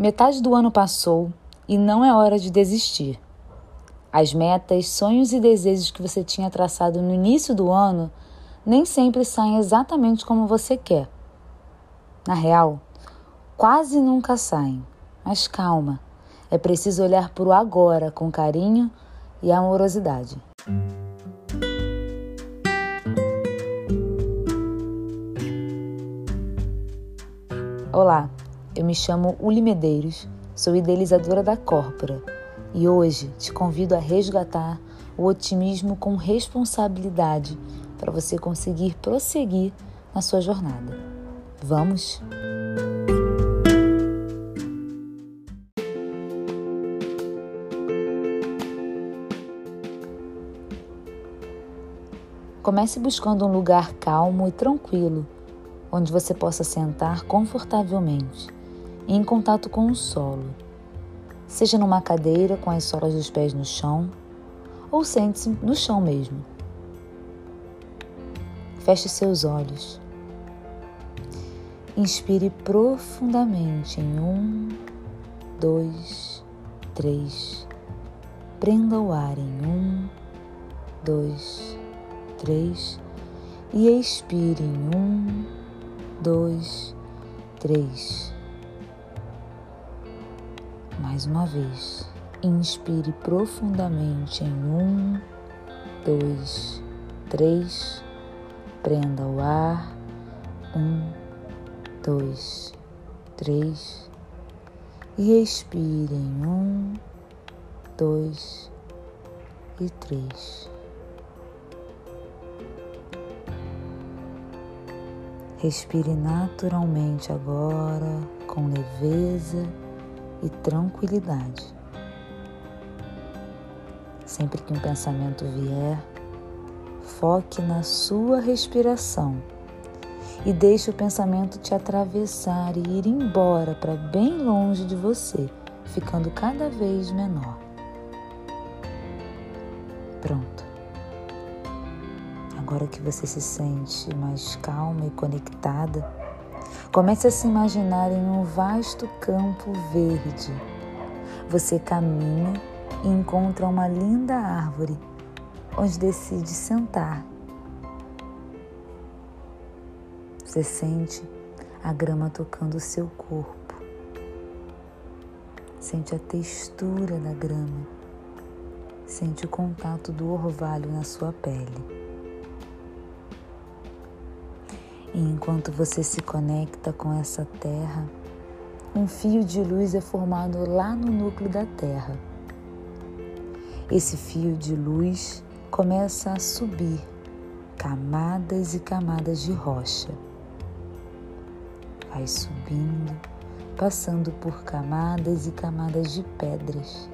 Metade do ano passou e não é hora de desistir. As metas, sonhos e desejos que você tinha traçado no início do ano nem sempre saem exatamente como você quer. Na real, quase nunca saem. Mas calma, é preciso olhar para o agora com carinho e amorosidade. Olá, eu me chamo Uli Medeiros, sou idealizadora da Corpora e hoje te convido a resgatar o otimismo com responsabilidade para você conseguir prosseguir na sua jornada. Vamos? Comece buscando um lugar calmo e tranquilo, onde você possa sentar confortavelmente em contato com o solo, seja numa cadeira com as solas dos pés no chão ou sente-se no chão mesmo. Feche seus olhos. Inspire profundamente em um, dois, três. Prenda o ar em um, dois, três e expire em um, dois, três. Mais uma vez, inspire profundamente em um, dois, três, prenda o ar, um, dois, três, e expire em um, dois e três. Respire naturalmente agora, com leveza e tranquilidade. Sempre que um pensamento vier, foque na sua respiração e deixe o pensamento te atravessar e ir embora para bem longe de você, ficando cada vez menor. Pronto. Agora que você se sente mais calma e conectada, Comece a se imaginar em um vasto campo verde. Você caminha e encontra uma linda árvore, onde decide sentar. Você sente a grama tocando o seu corpo. Sente a textura da grama. Sente o contato do orvalho na sua pele. E enquanto você se conecta com essa terra, um fio de luz é formado lá no núcleo da terra. Esse fio de luz começa a subir camadas e camadas de rocha. Vai subindo, passando por camadas e camadas de pedras.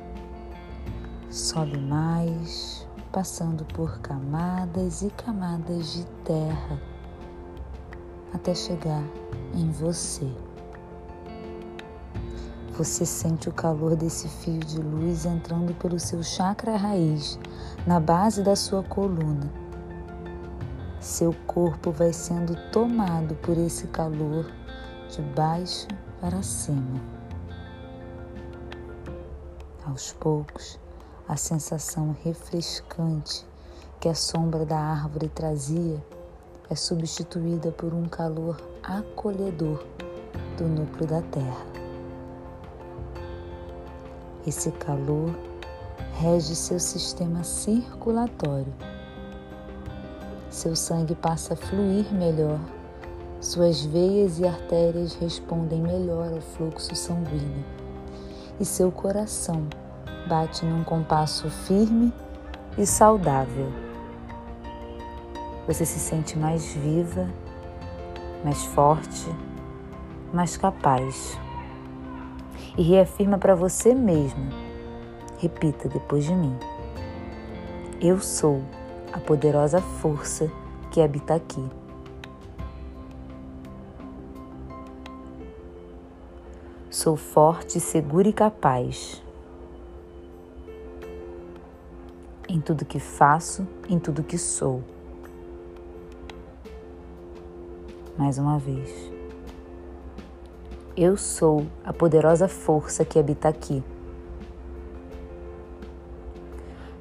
Sobe mais, passando por camadas e camadas de terra até chegar em você. Você sente o calor desse fio de luz entrando pelo seu chakra raiz, na base da sua coluna. Seu corpo vai sendo tomado por esse calor de baixo para cima. Aos poucos, a sensação refrescante que a sombra da árvore trazia é substituída por um calor acolhedor do núcleo da Terra. Esse calor rege seu sistema circulatório. Seu sangue passa a fluir melhor, suas veias e artérias respondem melhor ao fluxo sanguíneo e seu coração bate num compasso firme e saudável. Você se sente mais viva, mais forte, mais capaz. E reafirma para você mesma. Repita depois de mim. Eu sou a poderosa força que habita aqui. Sou forte, segura e capaz. Em tudo que faço, em tudo que sou. Mais uma vez. Eu sou a poderosa força que habita aqui.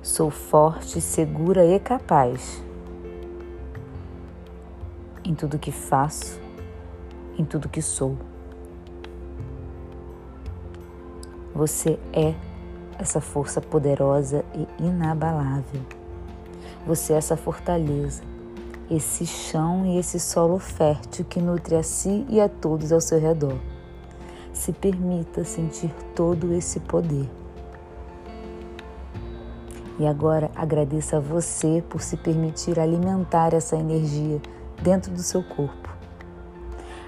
Sou forte, segura e capaz. Em tudo que faço, em tudo que sou. Você é essa força poderosa e inabalável. Você é essa fortaleza, esse chão e esse solo fértil que nutre a si e a todos ao seu redor. Se permita sentir todo esse poder. E agora agradeça a você por se permitir alimentar essa energia dentro do seu corpo.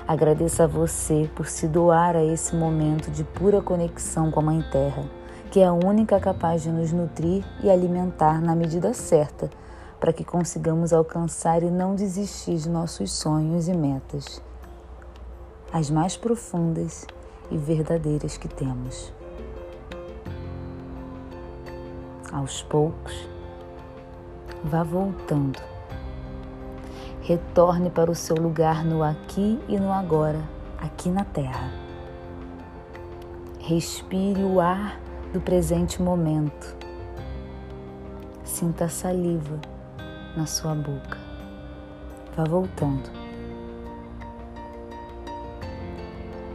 Agradeça a você por se doar a esse momento de pura conexão com a Mãe Terra, que é a única capaz de nos nutrir e alimentar na medida certa, para que consigamos alcançar e não desistir de nossos sonhos e metas, as mais profundas e verdadeiras que temos. aos poucos, vá voltando. Retorne para o seu lugar no aqui e no agora, aqui na Terra. Respire o ar do presente momento. Sinta a saliva na sua boca. Vá voltando.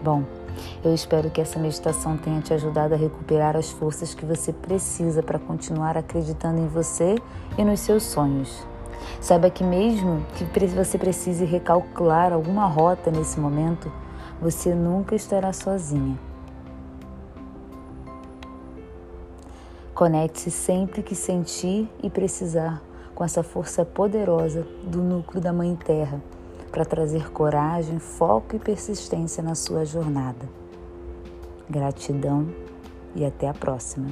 Bom, eu espero que essa meditação tenha te ajudado a recuperar as forças que você precisa para continuar acreditando em você e nos seus sonhos. Saiba que, mesmo que você precise recalcular alguma rota nesse momento, você nunca estará sozinha. Conecte-se sempre que sentir e precisar com essa força poderosa do núcleo da Mãe Terra para trazer coragem, foco e persistência na sua jornada. Gratidão e até a próxima.